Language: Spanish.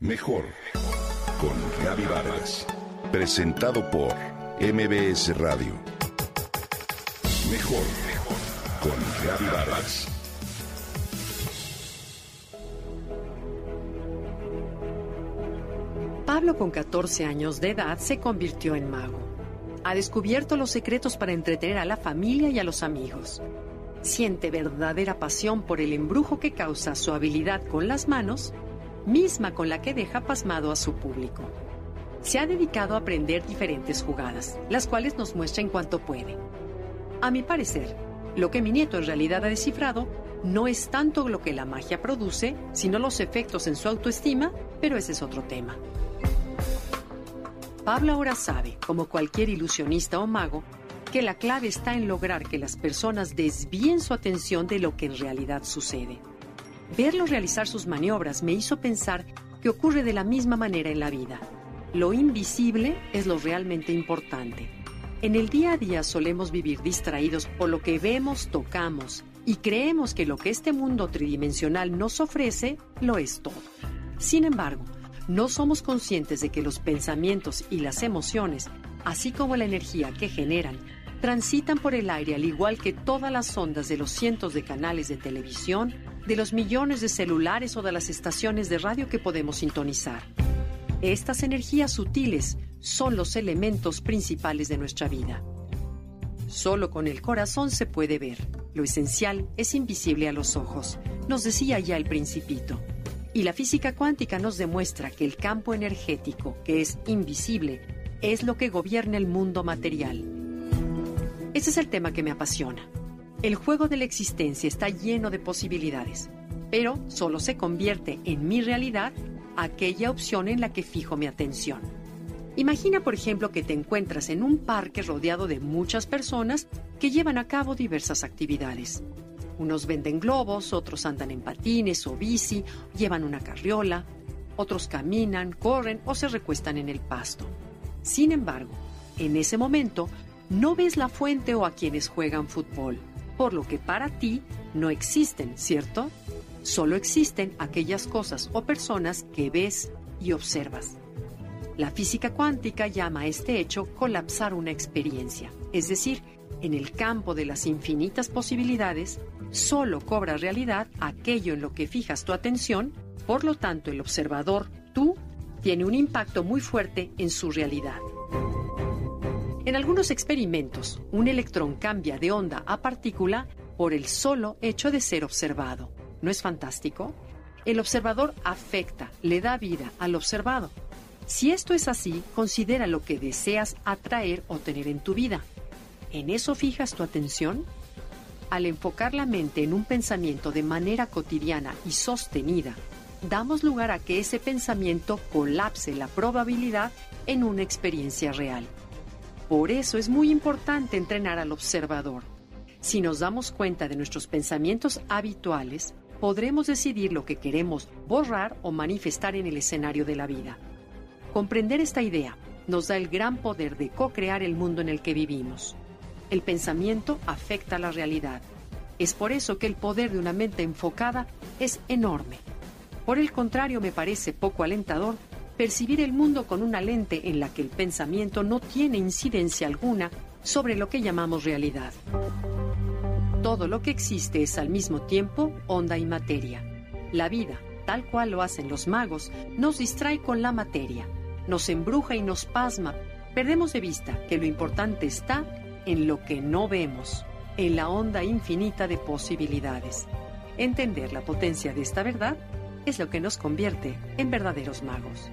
Mejor con Gaby Vargas. Presentado por MBS Radio. Mejor con Gaby Vargas. Pablo con 14 años de edad se convirtió en mago. Ha descubierto los secretos para entretener a la familia y a los amigos. Siente verdadera pasión por el embrujo que causa su habilidad con las manos misma con la que deja pasmado a su público. Se ha dedicado a aprender diferentes jugadas, las cuales nos muestra en cuanto puede. A mi parecer, lo que mi nieto en realidad ha descifrado no es tanto lo que la magia produce, sino los efectos en su autoestima, pero ese es otro tema. Pablo ahora sabe, como cualquier ilusionista o mago, que la clave está en lograr que las personas desvíen su atención de lo que en realidad sucede. Verlo realizar sus maniobras me hizo pensar que ocurre de la misma manera en la vida. Lo invisible es lo realmente importante. En el día a día solemos vivir distraídos por lo que vemos, tocamos y creemos que lo que este mundo tridimensional nos ofrece lo es todo. Sin embargo, no somos conscientes de que los pensamientos y las emociones, así como la energía que generan, transitan por el aire al igual que todas las ondas de los cientos de canales de televisión, de los millones de celulares o de las estaciones de radio que podemos sintonizar. Estas energías sutiles son los elementos principales de nuestra vida. Solo con el corazón se puede ver. Lo esencial es invisible a los ojos, nos decía ya el principito. Y la física cuántica nos demuestra que el campo energético, que es invisible, es lo que gobierna el mundo material ese es el tema que me apasiona. El juego de la existencia está lleno de posibilidades, pero solo se convierte en mi realidad aquella opción en la que fijo mi atención. Imagina, por ejemplo, que te encuentras en un parque rodeado de muchas personas que llevan a cabo diversas actividades. Unos venden globos, otros andan en patines o bici, llevan una carriola, otros caminan, corren o se recuestan en el pasto. Sin embargo, en ese momento no ves la fuente o a quienes juegan fútbol, por lo que para ti no existen, ¿cierto? Solo existen aquellas cosas o personas que ves y observas. La física cuántica llama a este hecho colapsar una experiencia, es decir, en el campo de las infinitas posibilidades, solo cobra realidad aquello en lo que fijas tu atención, por lo tanto el observador, tú, tiene un impacto muy fuerte en su realidad. En algunos experimentos, un electrón cambia de onda a partícula por el solo hecho de ser observado. ¿No es fantástico? El observador afecta, le da vida al observado. Si esto es así, considera lo que deseas atraer o tener en tu vida. ¿En eso fijas tu atención? Al enfocar la mente en un pensamiento de manera cotidiana y sostenida, damos lugar a que ese pensamiento colapse la probabilidad en una experiencia real. Por eso es muy importante entrenar al observador. Si nos damos cuenta de nuestros pensamientos habituales, podremos decidir lo que queremos borrar o manifestar en el escenario de la vida. Comprender esta idea nos da el gran poder de co-crear el mundo en el que vivimos. El pensamiento afecta la realidad. Es por eso que el poder de una mente enfocada es enorme. Por el contrario, me parece poco alentador percibir el mundo con una lente en la que el pensamiento no tiene incidencia alguna sobre lo que llamamos realidad. Todo lo que existe es al mismo tiempo onda y materia. La vida, tal cual lo hacen los magos, nos distrae con la materia, nos embruja y nos pasma. Perdemos de vista que lo importante está en lo que no vemos, en la onda infinita de posibilidades. Entender la potencia de esta verdad es lo que nos convierte en verdaderos magos.